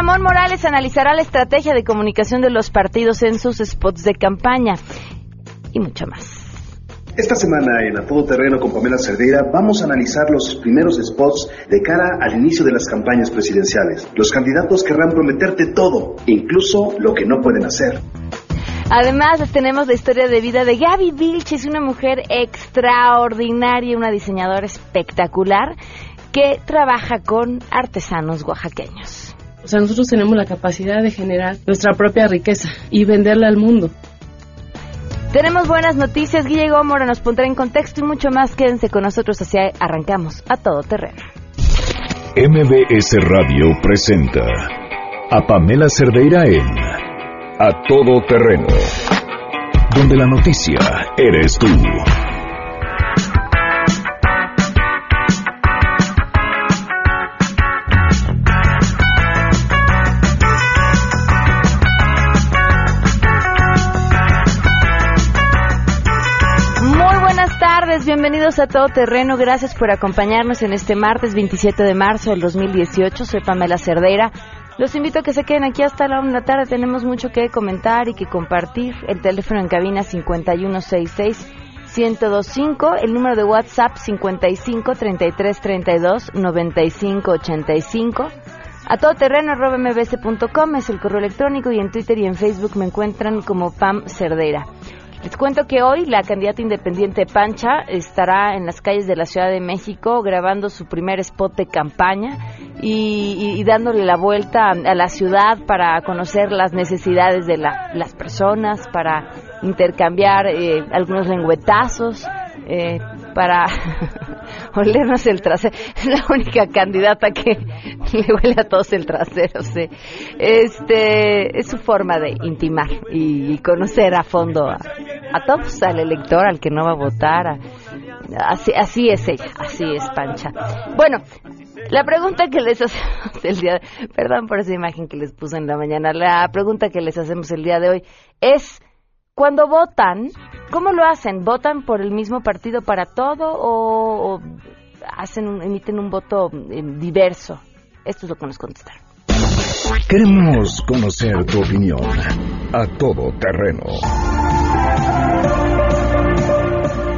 Ramón Morales analizará la estrategia de comunicación de los partidos en sus spots de campaña y mucho más. Esta semana en A Todo Terreno con Pamela Cerdeira vamos a analizar los primeros spots de cara al inicio de las campañas presidenciales. Los candidatos querrán prometerte todo, incluso lo que no pueden hacer. Además, tenemos la historia de vida de Gaby Vilches, una mujer extraordinaria, una diseñadora espectacular que trabaja con artesanos oaxaqueños. O sea, nosotros tenemos la capacidad de generar nuestra propia riqueza y venderla al mundo. Tenemos buenas noticias. Guille Gómora nos pondrá en contexto y mucho más. Quédense con nosotros. Así arrancamos a todo terreno. MBS Radio presenta a Pamela Cerdeira en A Todo Terreno, donde la noticia eres tú. Bienvenidos a Todo Terreno. Gracias por acompañarnos en este martes 27 de marzo del 2018. Soy Pamela Cerdeira. Los invito a que se queden aquí hasta la una de la tarde. Tenemos mucho que comentar y que compartir. El teléfono en cabina 5166 1025, el número de WhatsApp 55 33 32 95 85. A todoterreno mbs.com es el correo electrónico y en Twitter y en Facebook me encuentran como Pam Cerdeira. Les cuento que hoy la candidata independiente Pancha estará en las calles de la Ciudad de México grabando su primer spot de campaña y, dándole la vuelta a la ciudad para conocer las necesidades de las personas, para intercambiar eh, algunos lengüetazos, eh, para olernos el trasero. Es la única candidata que le huele a todos el trasero. Sí. Este, es su forma de intimar y, conocer a fondo a, todos, al elector, al que no va a votar. así, así es ella, así es Pancha. Bueno, la pregunta que les hacemos el día perdón por esa imagen que les puse en la mañana, la pregunta que les hacemos el día de hoy es cuando votan, ¿cómo lo hacen? ¿Votan por el mismo partido para todo o, hacen emiten un voto eh, diverso? Esto es lo que nos contestaron. Queremos conocer tu opinión a todo terreno.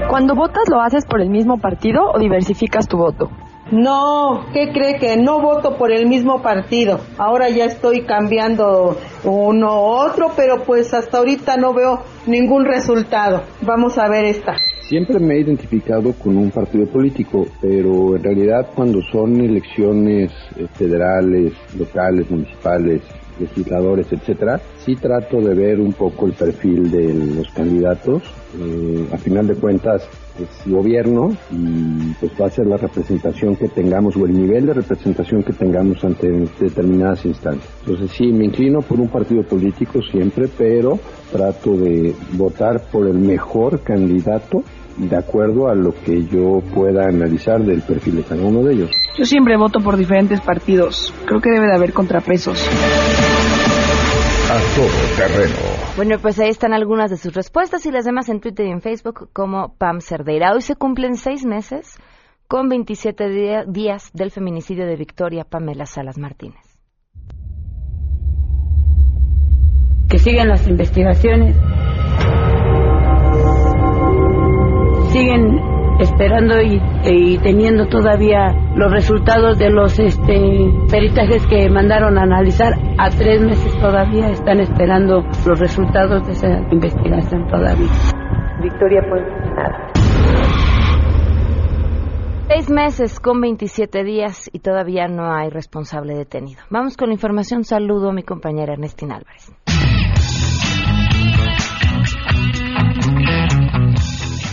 Cuando votas, ¿lo haces por el mismo partido o diversificas tu voto? No, ¿qué cree que no voto por el mismo partido? Ahora ya estoy cambiando uno u otro, pero pues hasta ahorita no veo ningún resultado. Vamos a ver esta. Siempre me he identificado con un partido político, pero en realidad cuando son elecciones eh, federales, locales, municipales, legisladores, etcétera, sí trato de ver un poco el perfil de los candidatos. Eh, a final de cuentas, es gobierno y pues va a ser la representación que tengamos o el nivel de representación que tengamos ante determinadas instancias. Entonces sí, me inclino por un partido político siempre, pero trato de votar por el mejor candidato de acuerdo a lo que yo pueda analizar del perfil de cada uno de ellos. Yo siempre voto por diferentes partidos. Creo que debe de haber contrapesos. A todo terreno. Bueno, pues ahí están algunas de sus respuestas y las demás en Twitter y en Facebook como Pam Cerdeira. Hoy se cumplen seis meses con 27 días del feminicidio de Victoria Pamela Salas Martínez. Que sigan las investigaciones siguen esperando y, teniendo todavía los resultados de los este, peritajes que mandaron a analizar. A tres meses todavía están esperando los resultados de esa investigación todavía. Victoria, pues nada. Seis meses con 27 días y todavía no hay responsable detenido. Vamos con la información. Saludo a mi compañera Ernestina Álvarez.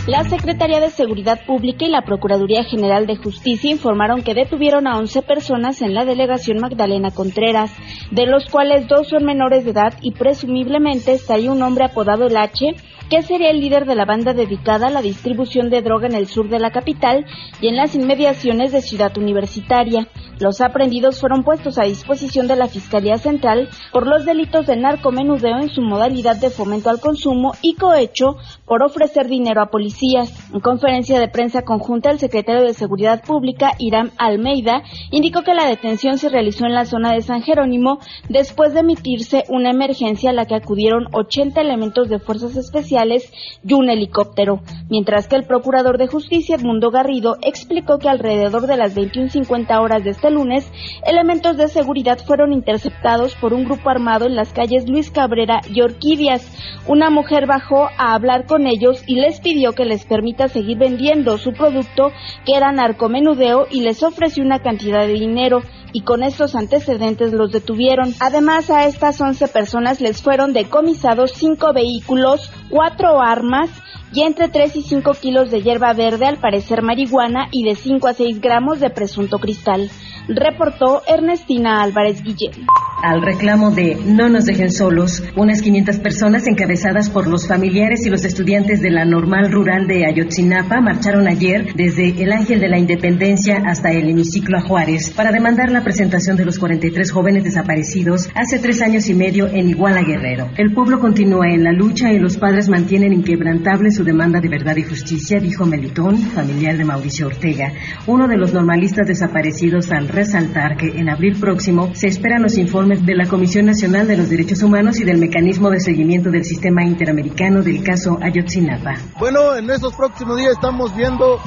La Secretaría de Seguridad Pública y la Procuraduría General de Justicia informaron que detuvieron a 11 personas en la delegación Magdalena Contreras, de los cuales dos son menores de edad y presumiblemente está ahí un hombre apodado El H, que sería el líder de la banda dedicada a la distribución de droga en el sur de la capital y en las inmediaciones de Ciudad Universitaria. Los aprendidos fueron puestos a disposición de la Fiscalía Central por los delitos de narcomenudeo en su modalidad de fomento al consumo y cohecho por ofrecer dinero a policías. En conferencia de prensa conjunta, el secretario de Seguridad Pública, Irán Almeida, indicó que la detención se realizó en la zona de San Jerónimo después de emitirse una emergencia a la que acudieron 80 elementos de fuerzas especiales y un helicóptero, mientras que el procurador de justicia, Edmundo Garrido, explicó que alrededor de las 21.50 horas de este lunes, elementos de seguridad fueron interceptados por un grupo armado en las calles Luis Cabrera y Orquídeas. Una mujer bajó a hablar con ellos y les pidió que les permita seguir vendiendo su producto, que era narcomenudeo, y les ofreció una cantidad de dinero y con estos antecedentes los detuvieron. Además, a estas 11 personas les fueron decomisados cinco vehículos, cuatro armas y entre 3 y 5 kilos de hierba verde, al parecer marihuana, y de 5 a 6 gramos de presunto cristal reportó Ernestina Álvarez Guillén. Al reclamo de No nos dejen solos, unas 500 personas encabezadas por los familiares y los estudiantes de la normal rural de Ayotzinapa marcharon ayer desde el Ángel de la Independencia hasta el hemiciclo a Juárez para demandar la presentación de los 43 jóvenes desaparecidos hace tres años y medio en Iguala Guerrero. El pueblo continúa en la lucha y los padres mantienen inquebrantable su demanda de verdad y justicia, dijo Melitón, familiar de Mauricio Ortega, uno de los normalistas desaparecidos al resaltar que en abril próximo se esperan los informes de la Comisión Nacional de los Derechos Humanos y del Mecanismo de Seguimiento del Sistema Interamericano del caso Ayotzinapa. Bueno, en esos próximos días estamos viendo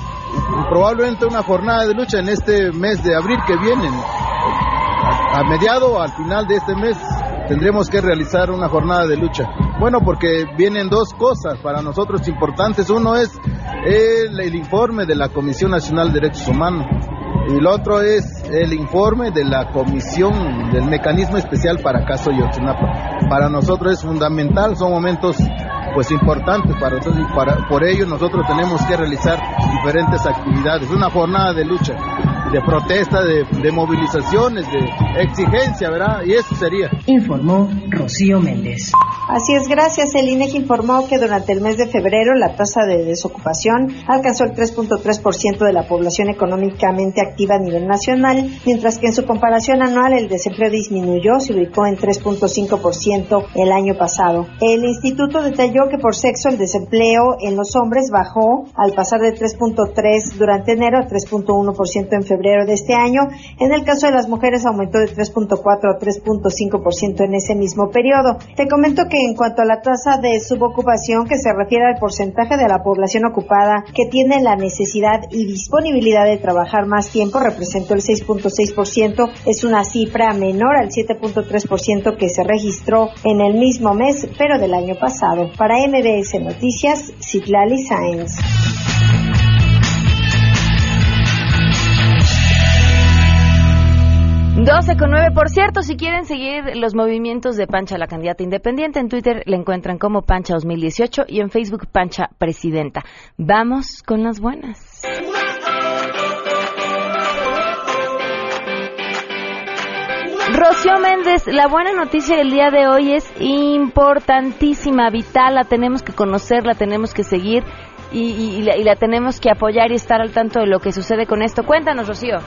probablemente una jornada de lucha en este mes de abril que viene. A mediado, al final de este mes, tendremos que realizar una jornada de lucha. Bueno, porque vienen dos cosas para nosotros importantes. Uno es el, informe de la Comisión Nacional de Derechos Humanos y el otro es el informe de la comisión del mecanismo especial para caso Yotzinapa. Para nosotros es fundamental, son momentos pues importantes para nosotros y para, por ello nosotros tenemos que realizar diferentes actividades, una jornada de lucha, de protesta, de, de movilizaciones, de exigencia, ¿verdad? Y eso sería. Informó Rocío Méndez. Así es, gracias. El INEGI informó que durante el mes de febrero la tasa de desocupación alcanzó el 3.3% de la población económicamente activa a nivel nacional, mientras que en su comparación anual el desempleo disminuyó, se ubicó en 3.5% el año pasado. El instituto detalló que por sexo el desempleo en los hombres bajó al pasar de 3.3 durante enero a 3.1% en febrero de este año. En el caso de las mujeres aumentó de 3.4 a 3.5% en ese mismo periodo. Te comento que en cuanto a la tasa de subocupación, que se refiere al porcentaje de la población ocupada que tiene la necesidad y disponibilidad de trabajar más tiempo, representó el 6.6%, es una cifra menor al 7.3% que se registró en el mismo mes, pero del año pasado. Para MBS Noticias, Citlali Sáenz. 12 con 9. Por cierto, si quieren seguir los movimientos de Pancha, la candidata independiente, en Twitter le encuentran como Pancha 2018 y en Facebook Pancha Presidenta. Vamos con las buenas. Rocío Méndez, la buena noticia del día de hoy es importantísima, vital, la tenemos que conocer, la tenemos que seguir y, la, y la tenemos que apoyar y estar al tanto de lo que sucede con esto. Cuéntanos, Rocío.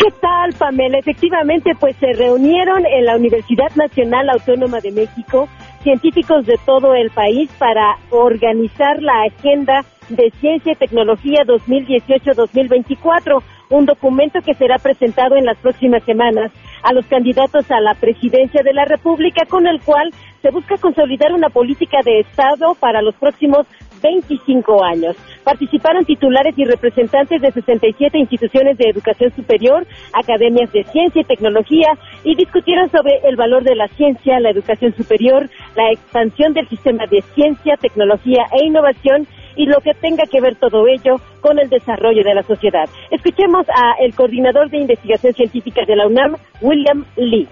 ¿Qué tal, Pamela? Efectivamente, pues se reunieron en la Universidad Nacional Autónoma de México científicos de todo el país para organizar la agenda de Ciencia y Tecnología 2018-2024, un documento que será presentado en las próximas semanas a los candidatos a la presidencia de la República, con el cual se busca consolidar una política de Estado para los próximos 25 años. Participaron titulares y representantes de 67 instituciones de educación superior, academias de ciencia y tecnología y discutieron sobre el valor de la ciencia, la educación superior, la expansión del sistema de ciencia, tecnología e innovación y lo que tenga que ver todo ello con el desarrollo de la sociedad. Escuchemos a el coordinador de investigación científica de la UNAM, William Lee.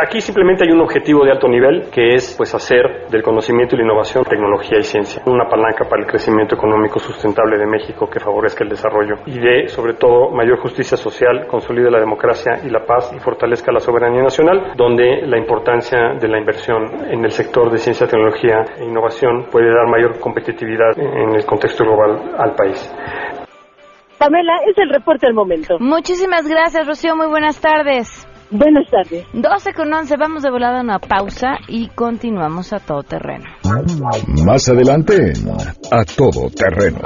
Aquí simplemente hay un objetivo de alto nivel que es pues hacer del conocimiento y la innovación tecnología y ciencia una palanca para el crecimiento económico sustentable de México que favorezca el desarrollo y de sobre todo mayor justicia social, consolide la democracia y la paz y fortalezca la soberanía nacional, donde la importancia de la inversión en el sector de ciencia, tecnología e innovación puede dar mayor competitividad en el contexto global al país. Pamela, es el reporte del momento. Muchísimas gracias, Rocío. Muy buenas tardes. Buenas tardes. 12 con 11, vamos de volada a una pausa y continuamos a todo terreno. Más adelante, a todo terreno.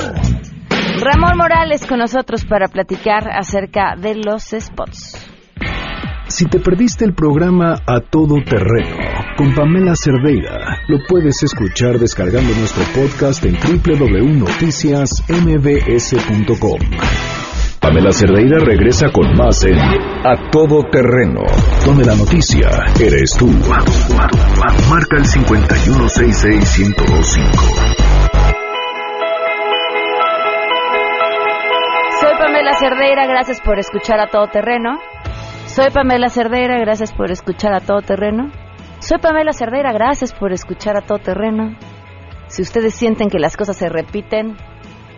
Ramón Morales con nosotros para platicar acerca de los spots. Si te perdiste el programa A Todo Terreno con Pamela Cerdeira, lo puedes escuchar descargando nuestro podcast en www.noticiasmbs.com. Pamela Cerdeira regresa con más en A Todo Terreno, donde la noticia eres tú. Marca el 5166125. Soy Pamela Cerdeira, gracias por escuchar a Todo Terreno. Soy Pamela Cerdeira, gracias por escuchar a Todo Terreno. Soy Pamela Cerdeira, gracias por escuchar a Todo Terreno. Si ustedes sienten que las cosas se repiten,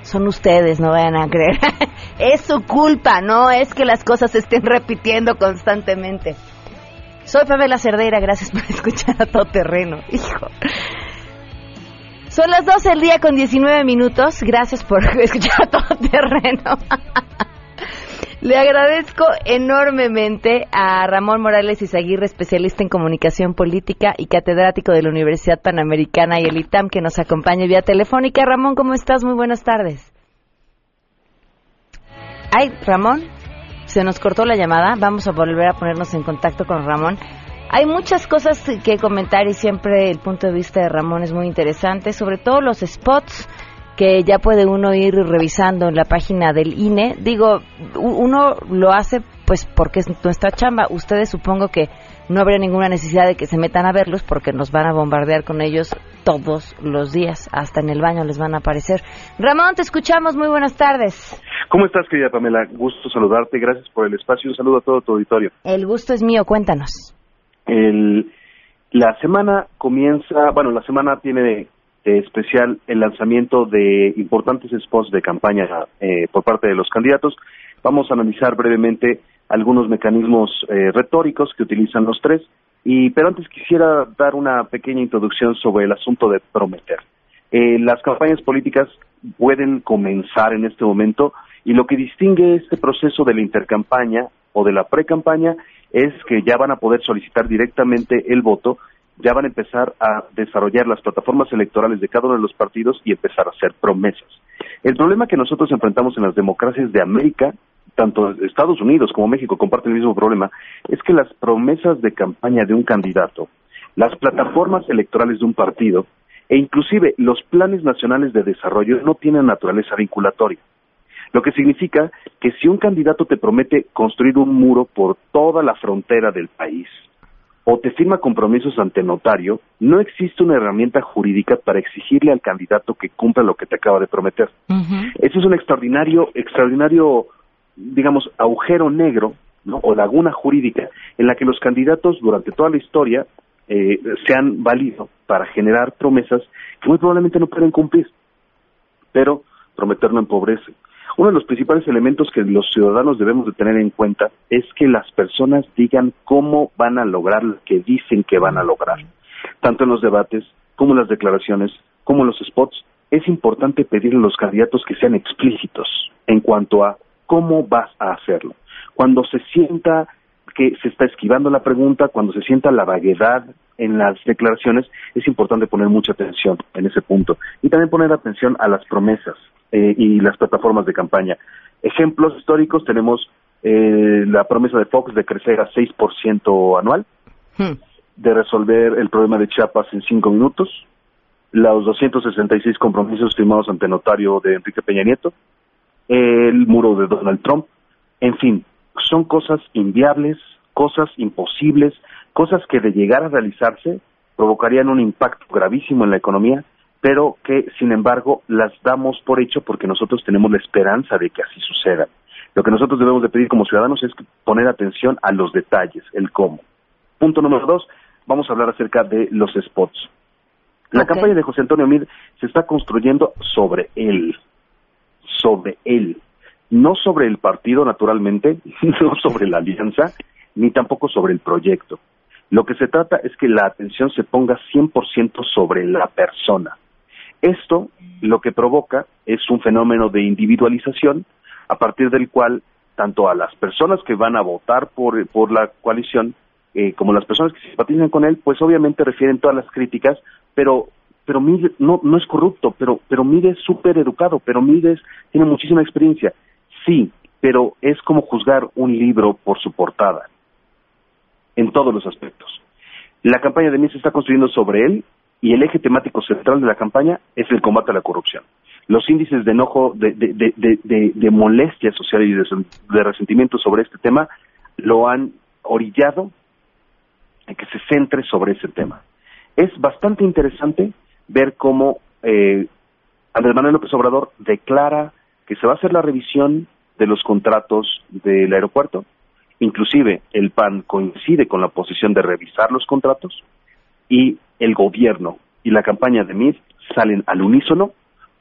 son ustedes, no vayan a creer. es su culpa, no es que las cosas se estén repitiendo constantemente. Soy Pamela Cerdeira, gracias por escuchar a Todo Terreno. Hijo. Son las 12 del día con 19 minutos. Gracias por escuchar a Todo Terreno. Le agradezco enormemente a Ramón Morales Izaguirre, especialista en comunicación política y catedrático de la Universidad Panamericana y el ITAM, que nos acompaña vía telefónica. Ramón, ¿cómo estás? Muy buenas tardes. Ay, Ramón, se nos cortó la llamada. Vamos a volver a ponernos en contacto con Ramón. Hay muchas cosas que comentar y siempre el punto de vista de Ramón es muy interesante, sobre todo los spots que ya puede uno ir revisando en la página del INE. Digo, uno lo hace pues porque es nuestra chamba. Ustedes supongo que no habría ninguna necesidad de que se metan a verlos porque nos van a bombardear con ellos todos los días. Hasta en el baño les van a aparecer. Ramón, te escuchamos. Muy buenas tardes. ¿Cómo estás, querida Pamela? Gusto saludarte. Gracias por el espacio. Un saludo a todo tu auditorio. El gusto es mío. Cuéntanos. El, la semana comienza, bueno, la semana tiene especial el lanzamiento de importantes spots de campaña eh, por parte de los candidatos. Vamos a analizar brevemente algunos mecanismos eh, retóricos que utilizan los tres, y, pero antes quisiera dar una pequeña introducción sobre el asunto de prometer. Eh, las campañas políticas pueden comenzar en este momento y lo que distingue este proceso de la intercampaña o de la precampaña es que ya van a poder solicitar directamente el voto ya van a empezar a desarrollar las plataformas electorales de cada uno de los partidos y empezar a hacer promesas. El problema que nosotros enfrentamos en las democracias de América, tanto Estados Unidos como México comparten el mismo problema, es que las promesas de campaña de un candidato, las plataformas electorales de un partido e inclusive los planes nacionales de desarrollo no tienen naturaleza vinculatoria. Lo que significa que si un candidato te promete construir un muro por toda la frontera del país, o te firma compromisos ante notario, no existe una herramienta jurídica para exigirle al candidato que cumpla lo que te acaba de prometer. Eso es un extraordinario, extraordinario, digamos, agujero negro o laguna jurídica en la que los candidatos durante toda la historia eh, se han valido para generar promesas que muy probablemente no pueden cumplir. Pero prometer no empobrece. Uno de los principales elementos que los ciudadanos debemos de tener en cuenta es que las personas digan cómo van a lograr lo que dicen que van a lograr. Tanto en los debates como en las declaraciones, como en los spots, es importante pedirle a los candidatos que sean explícitos en cuanto a cómo vas a hacerlo. Cuando se sienta que se está esquivando la pregunta, cuando se sienta la vaguedad en las declaraciones, es importante poner mucha atención en ese punto. Y también poner atención a las promesas. Eh, y las plataformas de campaña. Ejemplos históricos tenemos eh, la promesa de Fox de crecer a 6% anual, hmm. de resolver el problema de Chiapas en cinco minutos, los 266 compromisos firmados ante notario de Enrique Peña Nieto, el muro de Donald Trump, en fin, son cosas inviables, cosas imposibles, cosas que de llegar a realizarse provocarían un impacto gravísimo en la economía pero que sin embargo las damos por hecho porque nosotros tenemos la esperanza de que así suceda. Lo que nosotros debemos de pedir como ciudadanos es poner atención a los detalles, el cómo. Punto número dos, vamos a hablar acerca de los spots. La campaña de José Antonio Mid se está construyendo sobre él, sobre él, no sobre el partido naturalmente, no sobre la alianza, ni tampoco sobre el proyecto. Lo que se trata es que la atención se ponga 100% sobre la persona. Esto lo que provoca es un fenómeno de individualización a partir del cual tanto a las personas que van a votar por, por la coalición eh, como las personas que simpatizan con él, pues obviamente refieren todas las críticas, pero pero Mide no, no es corrupto, pero, pero Mide es súper educado, pero Mide tiene muchísima experiencia. Sí, pero es como juzgar un libro por su portada, en todos los aspectos. La campaña de Mide se está construyendo sobre él y el eje temático central de la campaña es el combate a la corrupción. Los índices de enojo, de, de, de, de molestia social y de resentimiento sobre este tema lo han orillado en que se centre sobre ese tema. Es bastante interesante ver cómo eh, Andrés Manuel López Obrador declara que se va a hacer la revisión de los contratos del aeropuerto. Inclusive el PAN coincide con la posición de revisar los contratos y el gobierno y la campaña de MID salen al unísono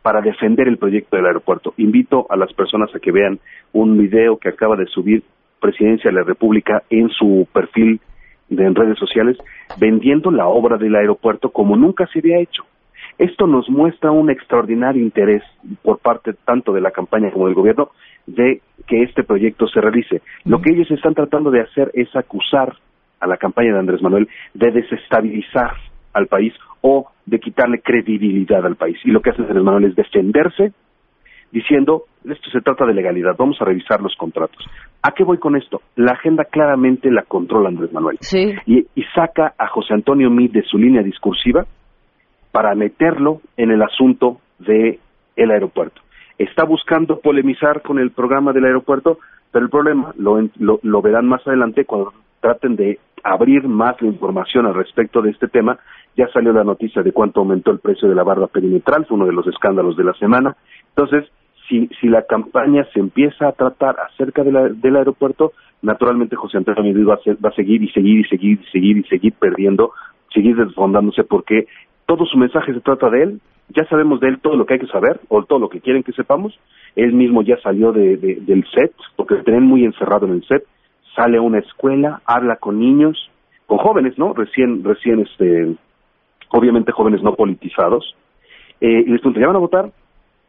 para defender el proyecto del aeropuerto. Invito a las personas a que vean un video que acaba de subir Presidencia de la República en su perfil de en redes sociales vendiendo la obra del aeropuerto como nunca se había hecho. Esto nos muestra un extraordinario interés por parte tanto de la campaña como del gobierno de que este proyecto se realice. Lo que ellos están tratando de hacer es acusar a la campaña de Andrés Manuel de desestabilizar al país o de quitarle credibilidad al país. Y lo que hace Andrés Manuel es defenderse diciendo, esto se trata de legalidad, vamos a revisar los contratos. ¿A qué voy con esto? La agenda claramente la controla Andrés Manuel. Y, y, saca a José Antonio Mid de su línea discursiva para meterlo en el asunto del el aeropuerto. Está buscando polemizar con el programa del aeropuerto, pero el problema lo, lo, verán más adelante cuando traten de abrir más la información al respecto de este tema. Ya salió la noticia de cuánto aumentó el precio de la barra perimetral, fue uno de los escándalos de la semana. Entonces, si, si la campaña se empieza a tratar acerca del aeropuerto, naturalmente José Antonio Medina va a, va a seguir y seguir y seguir y seguir y seguir perdiendo, seguir desfondándose porque todo su mensaje se trata de él, ya sabemos de él todo lo que hay que saber, o todo lo que quieren que sepamos, él mismo ya salió de, del set, porque lo tienen muy encerrado en el set, sale a una escuela, habla con niños, con jóvenes, ¿no? Recién, recién, este, obviamente jóvenes no politizados, eh, y les preguntan, ¿ya van a votar?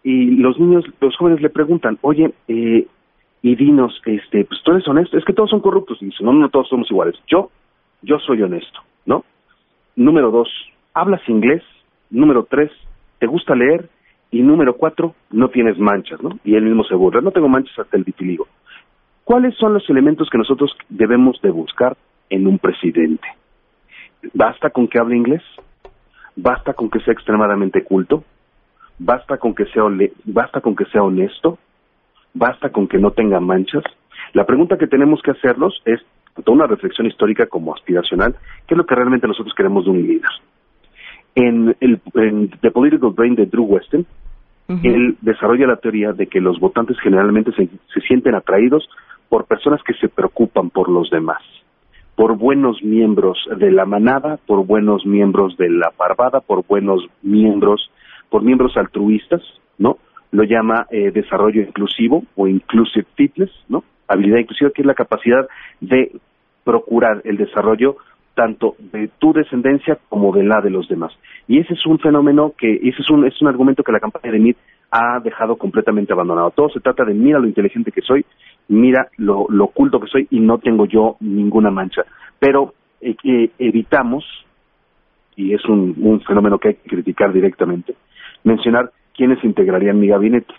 Y los niños, los jóvenes le preguntan, oye, eh, y dinos, este, pues tú eres honesto, es que todos son corruptos, y dice, no, no, todos somos iguales, yo, yo soy honesto, ¿no? Número dos, hablas inglés, número tres, te gusta leer, y número cuatro, no tienes manchas, ¿no? Y él mismo se burla, no tengo manchas hasta el vitiligo. ¿Cuáles son los elementos que nosotros debemos de buscar en un presidente? ¿Basta con que hable inglés? ¿Basta con que sea extremadamente culto? ¿Basta con que sea, basta con que sea honesto? ¿Basta con que no tenga manchas? La pregunta que tenemos que hacernos es, toda una reflexión histórica como aspiracional, ¿qué es lo que realmente nosotros queremos de un líder? En, el, The Political Brain de Drew Weston, él desarrolla la teoría de que los votantes generalmente se, se sienten atraídos por personas que se preocupan por los demás, por buenos miembros de la manada, por buenos miembros de la parvada, por buenos miembros, por miembros altruistas, ¿no? Lo llama eh, desarrollo inclusivo o inclusive fitness, ¿no? Habilidad inclusiva, que es la capacidad de procurar el desarrollo tanto de tu descendencia como de la de los demás. Y ese es un fenómeno que, ese es un, es un argumento que la campaña de MIT ha dejado completamente abandonado. Todo se trata de mira lo inteligente que soy, mira lo, lo oculto que soy y no tengo yo ninguna mancha. Pero eh, eh, evitamos, y es un, un fenómeno que hay que criticar directamente, mencionar quiénes integrarían mi gabinete.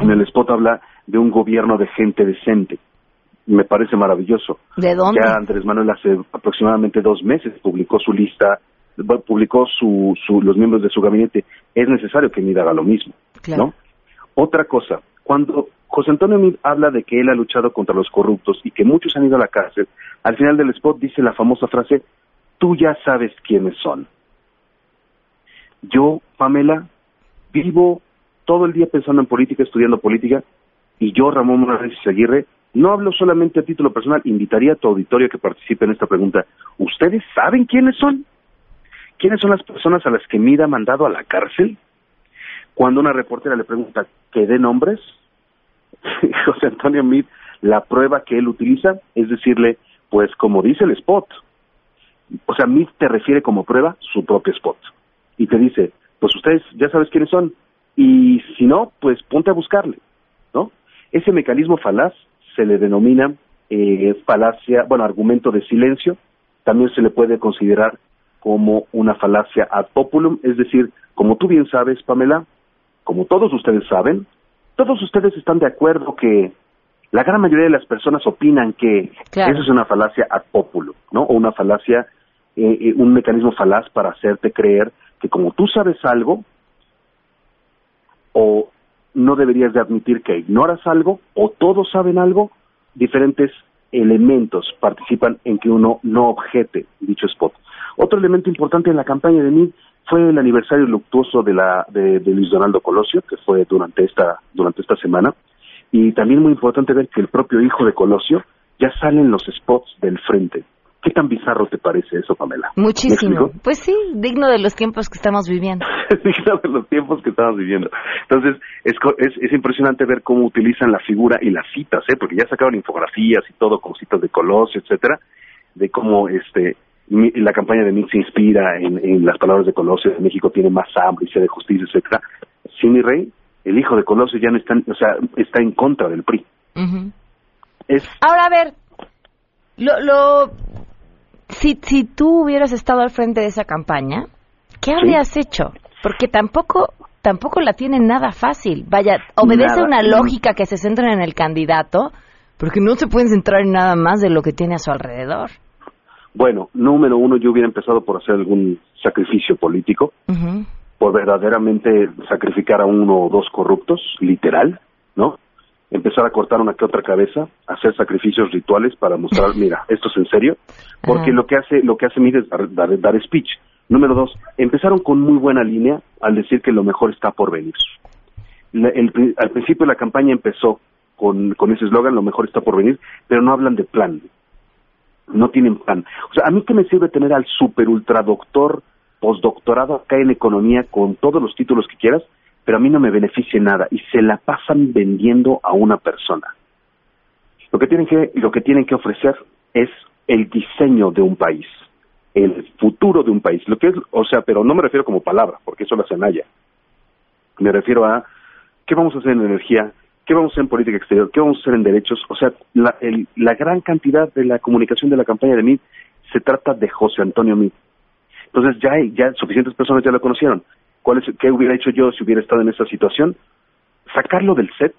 En el spot habla de un gobierno de gente decente me parece maravilloso. ¿De dónde? Ya Andrés Manuel hace aproximadamente dos meses publicó su lista, publicó su, los miembros de su gabinete. Es necesario que Mid haga lo mismo, ¿no? Otra cosa, cuando José Antonio Mid habla de que él ha luchado contra los corruptos y que muchos han ido a la cárcel, al final del spot dice la famosa frase, tú ya sabes quiénes son. Yo, Pamela, vivo todo el día pensando en política, estudiando política, y yo, Ramón Morales Aguirre, no hablo solamente a título personal, invitaría a tu auditorio a que participe en esta pregunta. ¿Ustedes saben quiénes son? ¿Quiénes son las personas a las que Mida ha mandado a la cárcel? Cuando una reportera le pregunta, ¿qué de nombres? José Antonio Mid, la prueba que él utiliza es decirle, pues como dice el spot. O sea, Mid te refiere como prueba su propio spot. Y te dice, pues ustedes ya sabes quiénes son. Y si no, pues ponte a buscarle, ¿no? Ese mecanismo falaz se le denomina eh, falacia, bueno, argumento de silencio, también se le puede considerar como una falacia ad populum, es decir, como tú bien sabes, Pamela, como todos ustedes saben, todos ustedes están de acuerdo que la gran mayoría de las personas opinan que eso es una falacia ad populum, ¿no? O una falacia, eh, eh, un mecanismo falaz para hacerte creer que como tú sabes algo, o no deberías de admitir que ignoras algo, o todos saben algo, diferentes elementos participan en que uno no objete dicho spot. Otro elemento importante en la campaña de mí fue el aniversario luctuoso de la de, Luis Donaldo Colosio, que fue durante esta durante esta semana, y también muy importante ver que el propio hijo de Colosio ya sale en los spots del frente. ¿Qué tan bizarro te parece eso, Pamela? Muchísimo. Pues sí, digno de los tiempos que estamos viviendo. digno de los tiempos que estamos viviendo. Entonces, es, es, impresionante ver cómo utilizan la figura y las citas, ¿eh? porque ya sacaron infografías y todo, con citas de Colosio, etcétera, de cómo este la campaña de Mix se inspira en, las palabras de Colosio, México tiene más hambre y se de justicia, etcétera. Sí, mi rey, el hijo de Colosio ya no está, o sea, está en contra del PRI. es... Ahora, a ver, lo, lo si, si tú hubieras estado al frente de esa campaña, ¿qué habrías hecho? Porque tampoco tampoco la tienen nada fácil. Vaya, obedece una lógica que se centra en el candidato, porque no se pueden centrar en nada más de lo que tiene a su alrededor. Bueno, número uno, yo hubiera empezado por hacer algún sacrificio político, por verdaderamente sacrificar a uno o dos corruptos, literal, ¿no? empezar a cortar una que otra cabeza, hacer sacrificios rituales para mostrar, mira, esto es en serio, porque lo que hace, lo que hace Mide es dar, speech. Número dos, empezaron con muy buena línea al decir que lo mejor está por venir. al principio la campaña empezó con, con ese eslogan, lo mejor está por venir, pero no hablan de plan. No tienen plan. O sea, a mí qué me sirve tener al super ultra doctor, postdoctorado acá en economía con todos los títulos que quieras, pero a mí no me beneficie nada y se la pasan vendiendo a una persona. Lo que tienen que, lo que, tienen que ofrecer es el diseño de un país, el futuro de un país. Lo que es, o sea, pero no me refiero como palabra, porque eso lo hace Naya. Me refiero a qué vamos a hacer en energía, qué vamos a hacer en política exterior, qué vamos a hacer en derechos. O sea, la, la gran cantidad de la comunicación de la campaña de MIT se trata de José Antonio MIT. Entonces ya, ya suficientes personas ya lo conocieron. ¿Qué hubiera hecho yo si hubiera estado en esa situación? Sacarlo del set,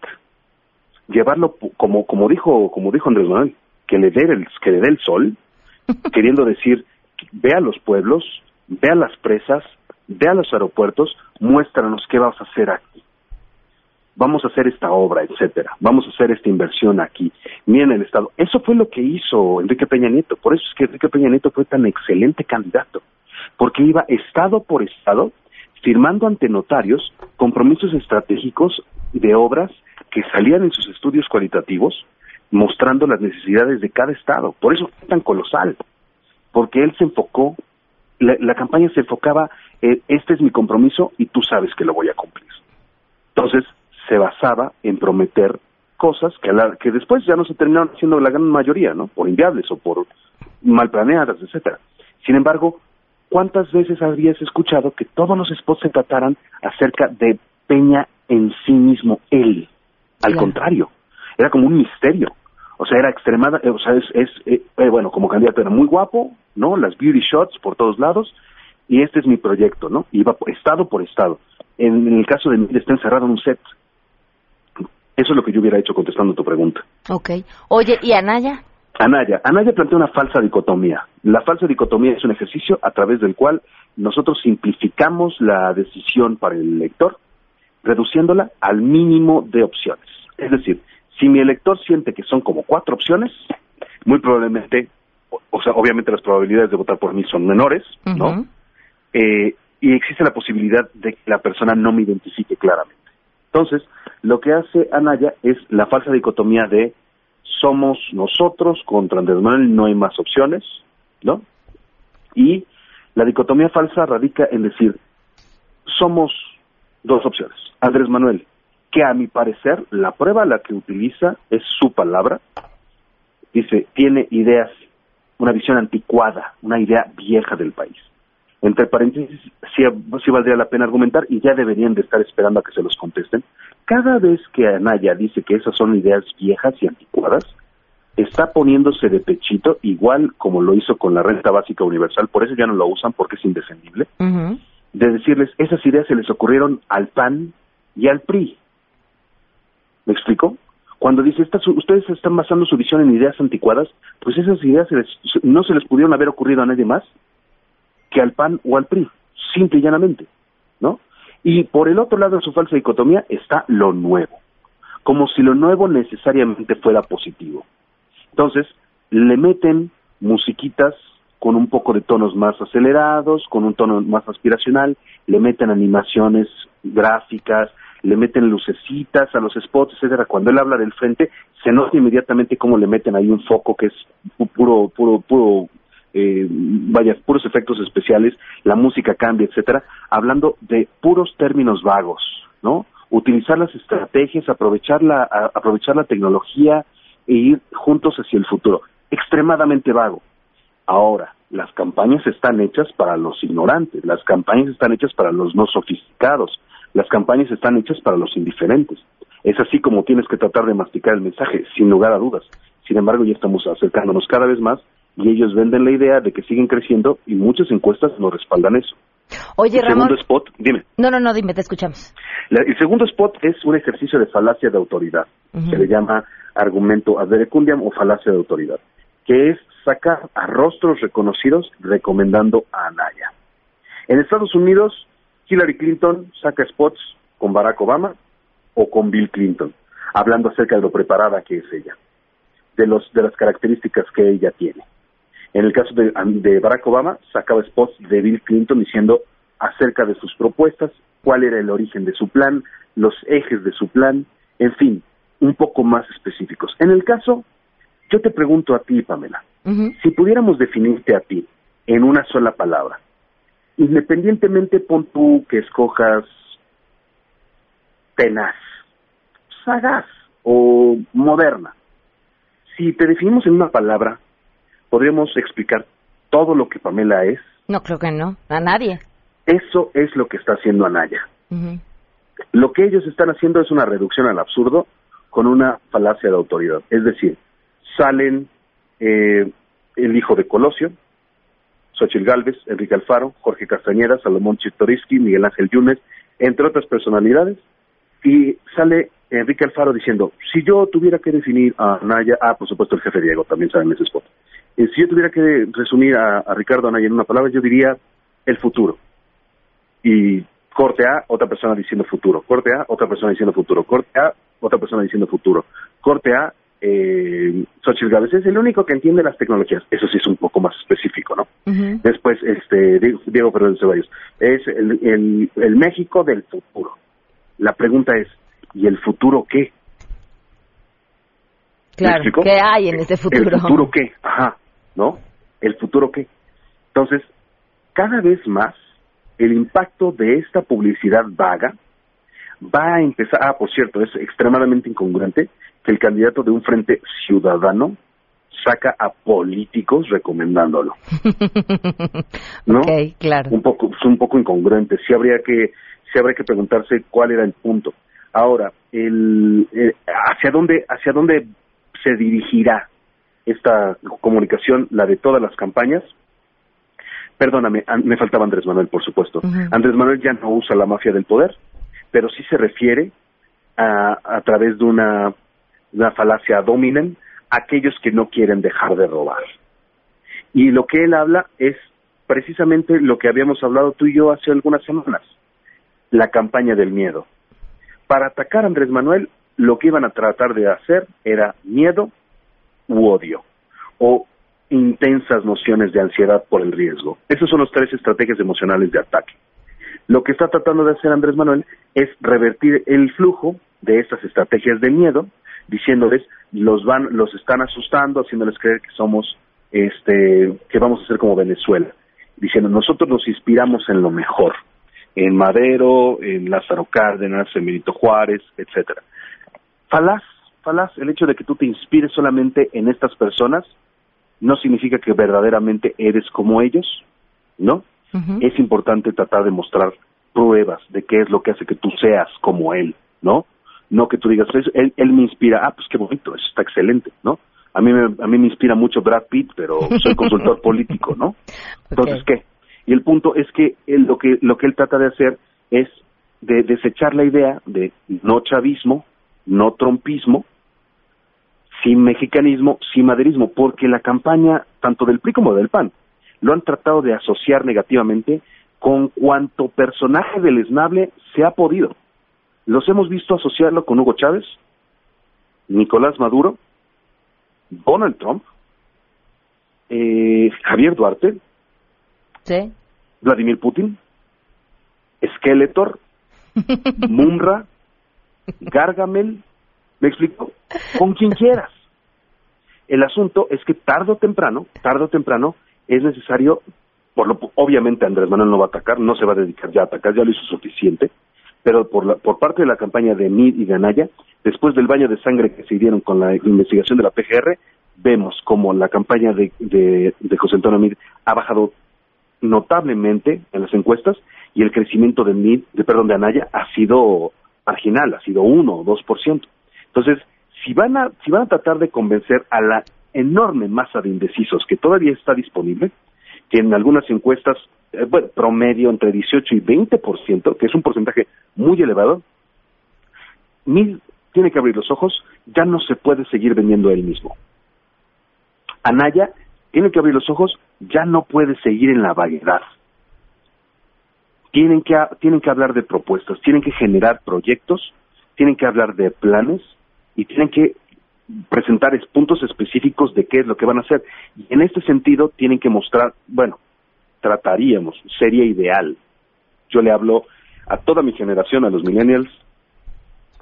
llevarlo como, como dijo, como dijo Andrés Manuel, que le dé el, que le dé el sol, queriendo decir, ve a los pueblos, ve a las presas, ve a los aeropuertos, muéstranos qué vas a hacer aquí. Vamos a hacer esta obra, etcétera. Vamos a hacer esta inversión aquí. Miren el Estado. Eso fue lo que hizo Enrique Peña Nieto. Por eso es que Enrique Peña Nieto fue tan excelente candidato. Porque iba Estado por Estado firmando ante notarios compromisos estratégicos de obras que salían en sus estudios cualitativos, mostrando las necesidades de cada estado. Por eso fue tan colosal, porque él se enfocó, la, campaña se enfocaba, en, este es mi compromiso y tú sabes que lo voy a cumplir. Entonces, se basaba en prometer cosas que, que después ya no se terminaron haciendo la gran mayoría, ¿no? Por inviables o por mal planeadas, etcétera. Sin embargo, ¿cuántas veces habías escuchado que todos los spots se trataran acerca de Peña en sí mismo, él? Al contrario, era como un misterio. O sea, era extremada, o sea, es, es eh, eh, bueno, como candidato era muy guapo, ¿no? Las beauty shots por todos lados, y este es mi proyecto, ¿no? Iba estado por estado. En, el caso de mí, está encerrado en un set. Eso es lo que yo hubiera hecho contestando tu pregunta. Ok. Oye, ¿y Anaya? Anaya, Anaya plantea una falsa dicotomía. La falsa dicotomía es un ejercicio a través del cual nosotros simplificamos la decisión para el elector, reduciéndola al mínimo de opciones. Es decir, si mi elector siente que son como cuatro opciones, muy probablemente, o, sea, obviamente las probabilidades de votar por mí son menores, ¿no? Eh, y existe la posibilidad de que la persona no me identifique claramente. Entonces, lo que hace Anaya es la falsa dicotomía de somos nosotros contra Andrés Manuel, no hay más opciones, ¿no? Y la dicotomía falsa radica en decir, somos dos opciones. Andrés Manuel, que a mi parecer la prueba la que utiliza es su palabra, dice, tiene ideas, una visión anticuada, una idea vieja del país. Entre paréntesis, sí, sí, valdría la pena argumentar y ya deberían de estar esperando a que se los contesten. Cada vez que Anaya dice que esas son ideas viejas y anticuadas, está poniéndose de pechito, igual como lo hizo con la renta básica universal, por eso ya no lo usan porque es indefendible, de decirles, esas ideas se les ocurrieron al PAN y al PRI. ¿Me explico? Cuando dice, estas, ustedes están basando su visión en ideas anticuadas, pues esas ideas no se les pudieron haber ocurrido a nadie más que al PAN o al PRI, simple y llanamente, ¿no? Y por el otro lado de su falsa dicotomía está lo nuevo, como si lo nuevo necesariamente fuera positivo. Entonces, le meten musiquitas con un poco de tonos más acelerados, con un tono más aspiracional, le meten animaciones gráficas, le meten lucecitas a los spots, etcétera. Cuando él habla del frente, se nota inmediatamente cómo le meten ahí un foco que es puro, puro, puro, eh, vaya, puros efectos especiales, la música cambia, etcétera, hablando de puros términos vagos, ¿no? Utilizar las estrategias, aprovechar la, aprovechar la tecnología e ir juntos hacia el futuro. Extremadamente vago. Ahora, las campañas están hechas para los ignorantes, las campañas están hechas para los no sofisticados, las campañas están hechas para los indiferentes. Es así como tienes que tratar de masticar el mensaje, sin lugar a dudas. Sin embargo, ya estamos acercándonos cada vez más y ellos venden la idea de que siguen creciendo y muchas encuestas no respaldan eso. Oye, el segundo spot, dime. No, no, no, dime, te escuchamos. el segundo spot es un ejercicio de falacia de autoridad. Se le llama argumento ad verecundiam o falacia de autoridad, que es sacar a rostros reconocidos recomendando a Anaya. En Estados Unidos, Hillary Clinton saca spots con Barack Obama o con Bill Clinton, hablando acerca de lo preparada que es ella, de, los, de las características que ella tiene. En el caso de, de Barack Obama, sacaba spots de Bill Clinton diciendo acerca de sus propuestas, cuál era el origen de su plan, los ejes de su plan, en fin, un poco más específicos. En el caso, yo te pregunto a ti, Pamela, si pudiéramos definirte a ti en una sola palabra, independientemente pon tú que escojas tenaz, sagaz o moderna, si te definimos en una palabra, ¿podríamos explicar todo lo que Pamela es? No, creo que no, a nadie. Eso es lo que está haciendo Anaya. Lo que ellos están haciendo es una reducción al absurdo con una falacia de autoridad. Es decir, salen eh, el hijo de Colosio, Xochitl Galvez, Enrique Alfaro, Jorge Castañeda, Salomón Chitoriski, Miguel Ángel Yunes, entre otras personalidades, y sale Enrique Alfaro diciendo, si yo tuviera que definir a Naya, ah, por supuesto el jefe Diego también sabe en ese spot, eh, si yo tuviera que resumir a, a Ricardo Anaya en una palabra, yo diría el futuro. Y corte A, otra persona diciendo futuro, corte A, otra persona diciendo futuro, corte A, otra persona diciendo futuro, corte A, eh, Xochitl Gávez es el único que entiende las tecnologías. Eso sí es un poco más específico, ¿no? Después, este, Diego Fernández Ceballos, es el, el, México del futuro. La pregunta es, ¿y el futuro qué? Claro, ¿qué hay en ese futuro? ¿El futuro qué? Ajá, ¿no? ¿El futuro qué? Entonces, cada vez más el impacto de esta publicidad vaga va a empezar, ah, por cierto, es extremadamente incongruente que el candidato de un frente ciudadano saca a políticos recomendándolo. ¿No? Ok, claro. Un poco, es un poco incongruente. Sí habría que, sí habría que preguntarse cuál era el punto. Ahora, el, eh, hacia dónde, hacia dónde se dirigirá esta comunicación, la de todas las campañas, Perdóname, me faltaba Andrés Manuel, por supuesto. Andrés Manuel ya no usa la mafia del poder, pero sí se refiere a, a través de una, una falacia dominen a aquellos que no quieren dejar de robar. Y lo que él habla es precisamente lo que habíamos hablado tú y yo hace algunas semanas, la campaña del miedo. Para atacar a Andrés Manuel, lo que iban a tratar de hacer era miedo u odio, o intensas nociones de ansiedad por el riesgo. Esas son las tres estrategias emocionales de ataque. Lo que está tratando de hacer Andrés Manuel es revertir el flujo de estas estrategias de miedo, diciéndoles los van, los están asustando, haciéndoles creer que somos, este, que vamos a ser como Venezuela, diciendo nosotros nos inspiramos en lo mejor, en Madero, en Lázaro Cárdenas, en Benito Juárez, etcétera. Falaz, falaz el hecho de que tú te inspires solamente en estas personas no significa que verdaderamente eres como ellos, ¿no? es importante tratar de mostrar pruebas de qué es lo que hace que tú seas como él, ¿no? No que tú digas, él, él me inspira, ah, pues qué bonito, eso está excelente, ¿no? A mí, me, a mí me inspira mucho Brad Pitt, pero soy consultor político, ¿no? Entonces, ¿qué? Y el punto es que él, lo que lo que él trata de hacer es de desechar la idea de no chavismo, no trompismo, sin mexicanismo, sin maderismo, porque la campaña tanto del PRI como del PAN lo han tratado de asociar negativamente con cuanto personaje del esnable se ha podido. Los hemos visto asociarlo con Hugo Chávez, Nicolás Maduro, Donald Trump, eh, Javier Duarte, Vladimir Putin, Skeletor, Mumra, Gargamel, ¿me explico? Con quien quieras. El asunto es que tarde o temprano, tarde o temprano, es necesario, por lo, obviamente Andrés Manuel no va a atacar, no se va a dedicar ya a atacar, ya lo hizo suficiente, pero por, la, por parte de la campaña de Mid y Ganaya, después del baño de sangre que se dieron con la investigación de la PGR, vemos como la campaña de, de, de José Antonio Mid ha bajado notablemente en las encuestas y el crecimiento de Mid, de perdón, de Anaya ha sido marginal, ha sido 1 o 2%. Entonces, si van a si van a tratar de convencer a la enorme masa de indecisos que todavía está disponible, que en algunas encuestas eh, bueno, promedio entre 18 y 20%, que es un porcentaje muy elevado, Mid tiene que abrir los ojos, ya no se puede seguir vendiendo él mismo. Anaya tiene que abrir los ojos, ya no puede seguir en la vaguedad. Tienen que, tienen que hablar de propuestas, tienen que generar proyectos, tienen que hablar de planes y tienen que presentar puntos específicos de qué es lo que van a hacer. Y en este sentido tienen que mostrar, bueno, trataríamos, sería ideal. Yo le hablo a toda mi generación, a los millennials,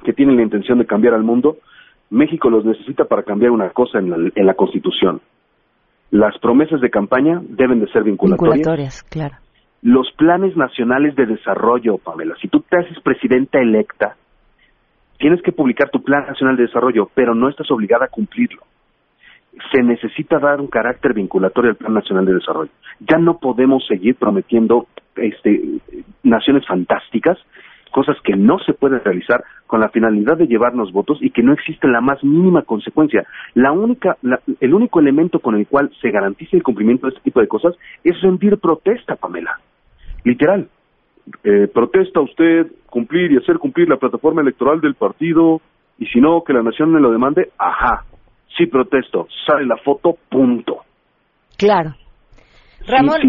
que tienen la intención de cambiar al mundo. México los necesita para cambiar una cosa en la, en la Constitución. Las promesas de campaña deben de ser vinculatorias. Vinculatorias, claro. Los planes nacionales de desarrollo, Pamela. Si tú te haces presidenta electa, tienes que publicar tu plan nacional de desarrollo, pero no estás obligada a cumplirlo. Se necesita dar un carácter vinculatorio al plan nacional de desarrollo. Ya no podemos seguir prometiendo este, naciones fantásticas cosas que no se pueden realizar con la finalidad de llevarnos votos y que no existe la más mínima consecuencia. La única, el único elemento con el cual se garantiza el cumplimiento de este tipo de cosas es rendir protesta, Pamela. Literal. Eh, protesta usted cumplir y hacer cumplir la plataforma electoral del partido y si no, que la nación me lo demande, ajá, sí protesto, sale la foto, punto. Claro. Ramón,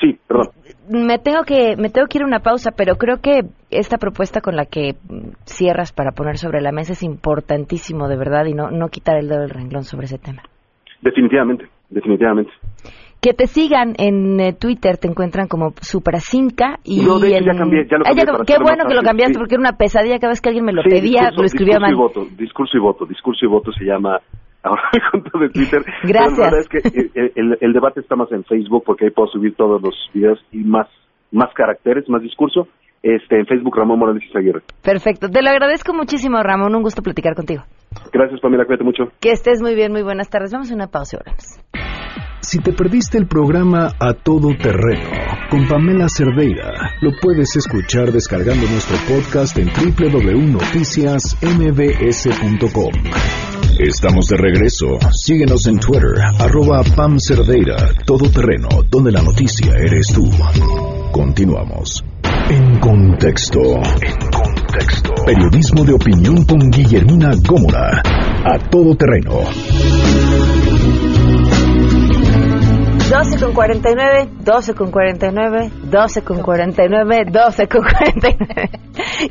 Sí, perdón. Me tengo que me tengo que ir a una pausa, pero creo que esta propuesta con la que cierras para poner sobre la mesa es importantísimo de verdad y no no quitar el dedo del renglón sobre ese tema. Definitivamente, definitivamente. Que te sigan en eh, Twitter, te encuentran como Supracinca y no, de ya cambié, ya lo ah, Qué bueno que lo cambiaste porque era una pesadilla cada vez que alguien me lo pedía, lo escribía mal. Discurso y voto, discurso y voto, discurso y voto se llama ahora me cuento de Twitter. Gracias. la verdad es que el, debate está más en Facebook porque ahí puedo subir todos los videos y más, más caracteres, más discurso. Este, en Facebook Ramón Morales Aguirre. Perfecto. Te lo agradezco muchísimo, Ramón. Un gusto platicar contigo. Gracias, Pamela. Cuídate mucho. Que estés muy bien. Muy buenas tardes. Vamos a una pausa y Si te perdiste el programa A Todo Terreno con Pamela Cerdeira, lo puedes escuchar descargando nuestro podcast en www.noticiasmbs.com. Estamos de regreso. Síguenos en Twitter, arroba Pam Cerdeira, todo terreno, donde la noticia eres tú. Continuamos. En contexto. En contexto. Periodismo de opinión con Guillermina Gómora. A todo terreno. 12 con 49, 12 con 49, 12 con 49, 12 con 49.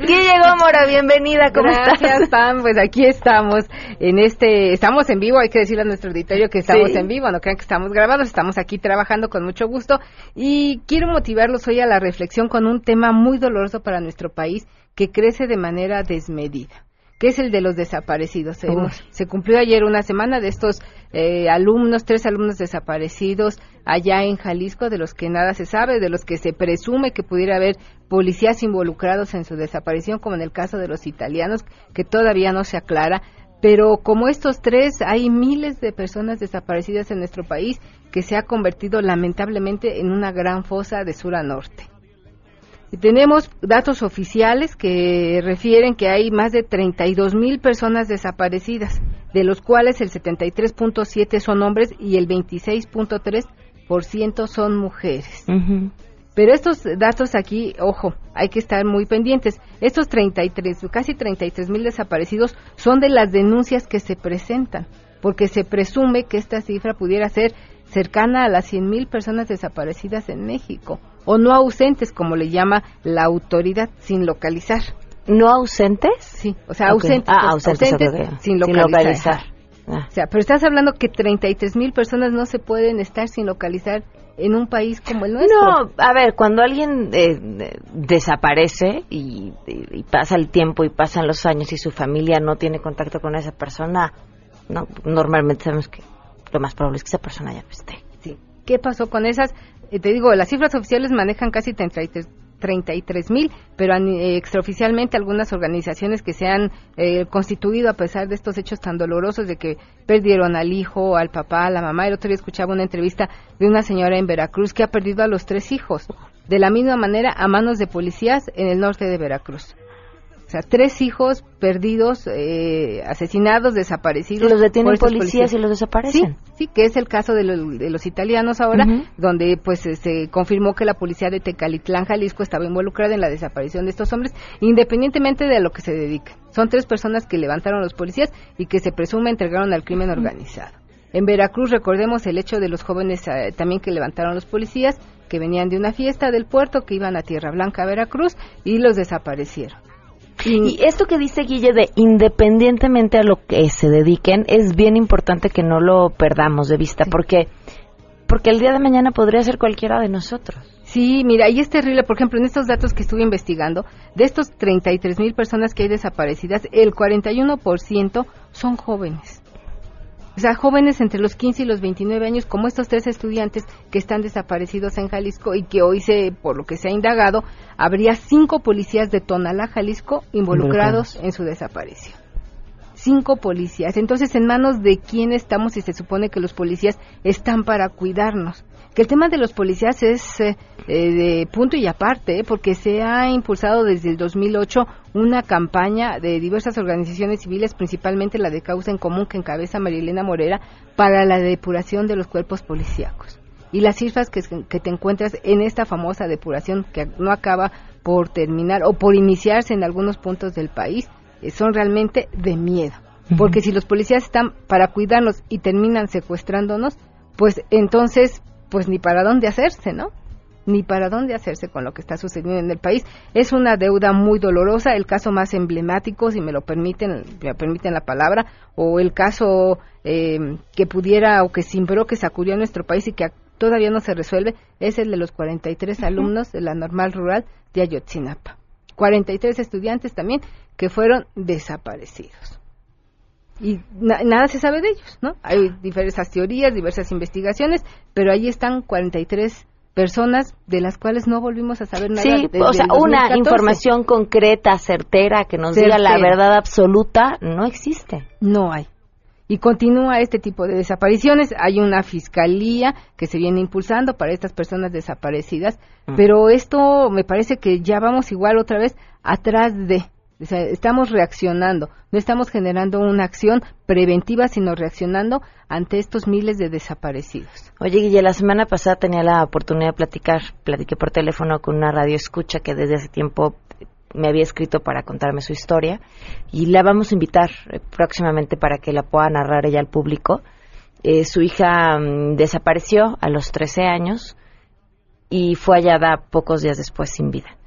¿Quién llegó, Mora? Bienvenida, ¿cómo Gracias, Pam. Pues aquí estamos, en este, estamos en vivo, hay que decirle a nuestro auditorio que estamos en vivo, no crean que estamos grabados, estamos aquí trabajando con mucho gusto y quiero motivarlos hoy a la reflexión con un tema muy doloroso para nuestro país que crece de manera desmedida que es el de los desaparecidos. Se, cumplió ayer una semana de estos eh, alumnos, tres alumnos desaparecidos allá en Jalisco, de los que nada se sabe, de los que se presume que pudiera haber policías involucrados en su desaparición, como en el caso de los italianos, que todavía no se aclara. Pero como estos tres, hay miles de personas desaparecidas en nuestro país que se ha convertido lamentablemente en una gran fosa de sur a norte. Y tenemos datos oficiales que refieren que hay más de 32 mil personas desaparecidas, de los cuales el 73.7 son hombres y el 26.3% son mujeres. Pero estos datos aquí, ojo, hay que estar muy pendientes. Estos 33, casi 33 mil desaparecidos son de las denuncias que se presentan, porque se presume que esta cifra pudiera ser cercana a las 100 mil personas desaparecidas en México, o no ausentes, como le llama la autoridad, sin localizar. ¿No ausentes? Sí, o sea, ausentes, ah, ausentes, ausentes sin localizar. Sin localizar. Ah. O sea, pero estás hablando que 33 mil personas no se pueden estar sin localizar en un país como el nuestro. No, a ver, cuando alguien eh, desaparece y, y, pasa el tiempo y pasan los años y su familia no tiene contacto con esa persona, no, normalmente sabemos que lo más probable es que esa persona ya no esté. Sí. ¿Qué pasó con esas? Eh, te digo, las cifras oficiales manejan casi 33 33 mil, pero eh, extraoficialmente algunas organizaciones que se han eh, constituido a pesar de estos hechos tan dolorosos de que perdieron al hijo, al papá, a la mamá. El otro día escuchaba una entrevista de una señora en Veracruz que ha perdido a los tres hijos, de la misma manera a manos de policías en el norte de Veracruz. O sea, tres hijos perdidos, eh, asesinados, desaparecidos. Los detienen policías, y los desaparecen. Sí, sí, que es el caso de, los italianos ahora, donde pues se confirmó que la policía de Tecalitlán, Jalisco, estaba involucrada en la desaparición de estos hombres, independientemente de a lo que se dedican. Son tres personas que levantaron los policías y que se presume entregaron al crimen organizado. En Veracruz recordemos el hecho de los jóvenes eh, también que levantaron los policías, que venían de una fiesta del puerto, que iban a Tierra Blanca, Veracruz, y los desaparecieron. Y esto que dice Guille de independientemente a lo que se dediquen, es bien importante que no lo perdamos de vista, porque porque el día de mañana podría ser cualquiera de nosotros. Sí, mira, y es terrible, por ejemplo, en estos datos que estuve investigando, de estos 33 mil personas que hay desaparecidas, el 41% son jóvenes. O sea, jóvenes entre los 15 y los 29 años, como estos tres estudiantes que están desaparecidos en Jalisco y que hoy, se, por lo que se ha indagado, habría cinco policías de Tonalá, Jalisco, involucrados en su desaparición. Cinco policías. Entonces, ¿en manos de quién estamos si se supone que los policías están para cuidarnos? Que el tema de los policías es eh, eh, de punto y aparte, ¿eh? porque se ha impulsado desde el 2008 una campaña de diversas organizaciones civiles, principalmente la de Causa en Común que encabeza Marilena Morera, para la depuración de los cuerpos policíacos. Y las cifras que, que te encuentras en esta famosa depuración que no acaba por terminar o por iniciarse en algunos puntos del país son realmente de miedo. Porque si los policías están para cuidarnos y terminan secuestrándonos, pues entonces pues ni para dónde hacerse, ¿no? Ni para dónde hacerse con lo que está sucediendo en el país. Es una deuda muy dolorosa, el caso más emblemático, si me lo permiten, me permiten la palabra, o el caso eh, que pudiera o que simbró, que sacudió a nuestro país y que todavía no se resuelve, es el de los 43 alumnos de la normal rural de Ayotzinapa. 43 estudiantes también que fueron desaparecidos y nada se sabe de ellos, ¿no? Hay diversas teorías, diversas investigaciones, pero ahí están 43 personas de las cuales no volvimos a saber nada. Sí, o sea, una información concreta, certera, que nos diga la verdad absoluta, no existe. No hay. Y continúa este tipo de desapariciones. Hay una fiscalía que se viene impulsando para estas personas desaparecidas, mm. pero esto me parece que ya vamos igual otra vez atrás de estamos reaccionando, no estamos generando una acción preventiva, sino reaccionando ante estos miles de desaparecidos. Oye, Guille, la semana pasada tenía la oportunidad de platicar, platiqué por teléfono con una radio escucha que desde hace tiempo me había escrito para contarme su historia y la vamos a invitar eh, próximamente para que la pueda narrar ella al público. Eh, su hija mm, desapareció a los 13 años y fue hallada pocos días después sin vida.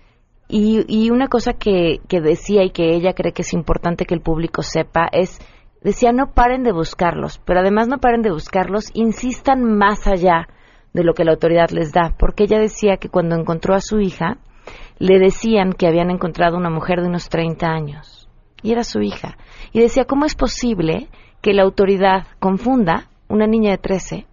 Y, una cosa que, que decía y que ella cree que es importante que el público sepa es, decía, no paren de buscarlos, pero además no paren de buscarlos, insistan más allá de lo que la autoridad les da, porque ella decía que cuando encontró a su hija, le decían que habían encontrado una mujer de unos 30 años, y era su hija. Y decía, ¿cómo es posible que la autoridad confunda una niña de 13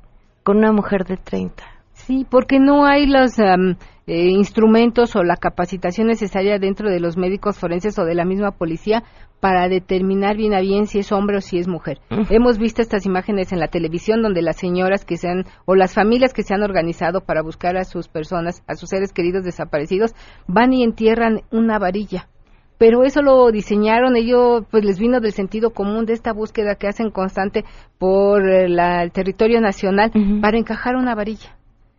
con una mujer de 30? Sí, porque no hay los eh, instrumentos o la capacitación necesaria dentro de los médicos forenses o de la misma policía para determinar bien a bien si es hombre o si es mujer. Hemos visto estas imágenes en la televisión donde las señoras que se han o las familias que se han organizado para buscar a sus personas, a sus seres queridos desaparecidos, van y entierran una varilla pero eso lo diseñaron ellos, pues les vino del sentido común de esta búsqueda que hacen constante por eh, el territorio nacional para encajar una varilla.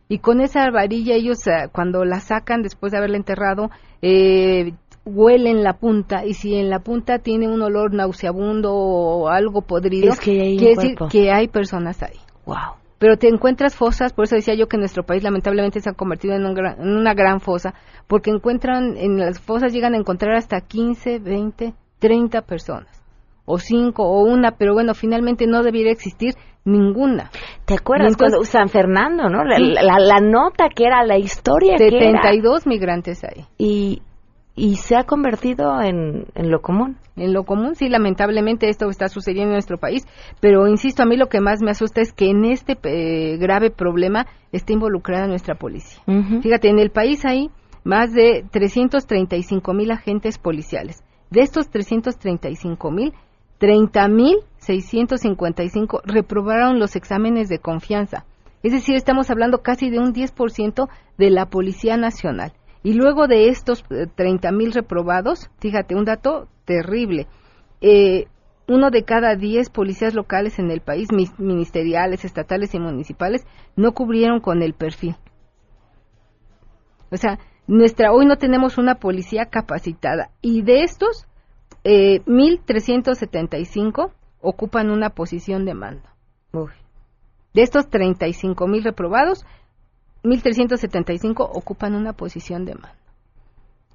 Y con esa varilla ellos eh, cuando la sacan después de haberla enterrado, eh, huelen la punta. Y si en la punta tiene un olor nauseabundo o algo podrido, es que hay quiere decir que hay personas ahí. Wow pero te encuentras fosas, por eso decía yo que nuestro país lamentablemente se ha convertido en, en, una gran fosa, porque encuentran, en las fosas llegan a encontrar hasta 15, 20, 30 personas, o 5 o una, pero bueno, finalmente no debiera existir ninguna. ¿Te acuerdas cuando San Fernando, no? La, la, nota que era la historia 72 migrantes ahí. Y, y se ha convertido en, en, lo común. En lo común, sí, lamentablemente esto está sucediendo en nuestro país, pero insisto, a mí lo que más me asusta es que en este eh, grave problema esté involucrada nuestra policía. Fíjate, en el país hay más de 335 mil agentes policiales. De estos 335 mil, 30 mil 655 reprobaron los exámenes de confianza. Es decir, estamos hablando casi de un 10% de la Policía Nacional. Y luego de estos 30 eh, reprobados, fíjate, un dato terrible. Eh, uno de cada 10 policías locales en el país, ministeriales, estatales y municipales, no cubrieron con el perfil. O sea, nuestra hoy no tenemos una policía capacitada y de estos eh, 1.375 ocupan una posición de mando. De estos 35 mil reprobados, 1.375 ocupan una posición de mando.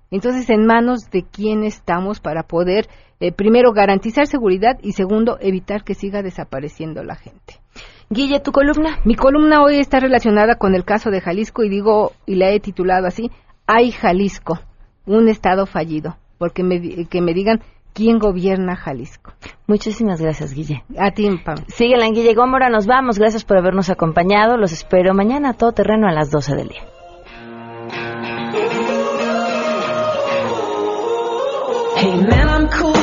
Entonces, ¿en manos de quién estamos para poder, eh, primero, garantizar seguridad y segundo, evitar que siga desapareciendo la gente? Guille, ¿tu columna? Mi columna hoy está relacionada con el caso de Jalisco y digo, y la he titulado así, Hay Jalisco, un estado fallido, porque me, que me digan quién gobierna Jalisco. Muchísimas gracias, Guille. A ti, Pam. Síguela en Guille Gómora, nos vamos. Gracias por habernos acompañado. Los espero mañana a todo terreno a las 12 del día. Hey man, I'm cool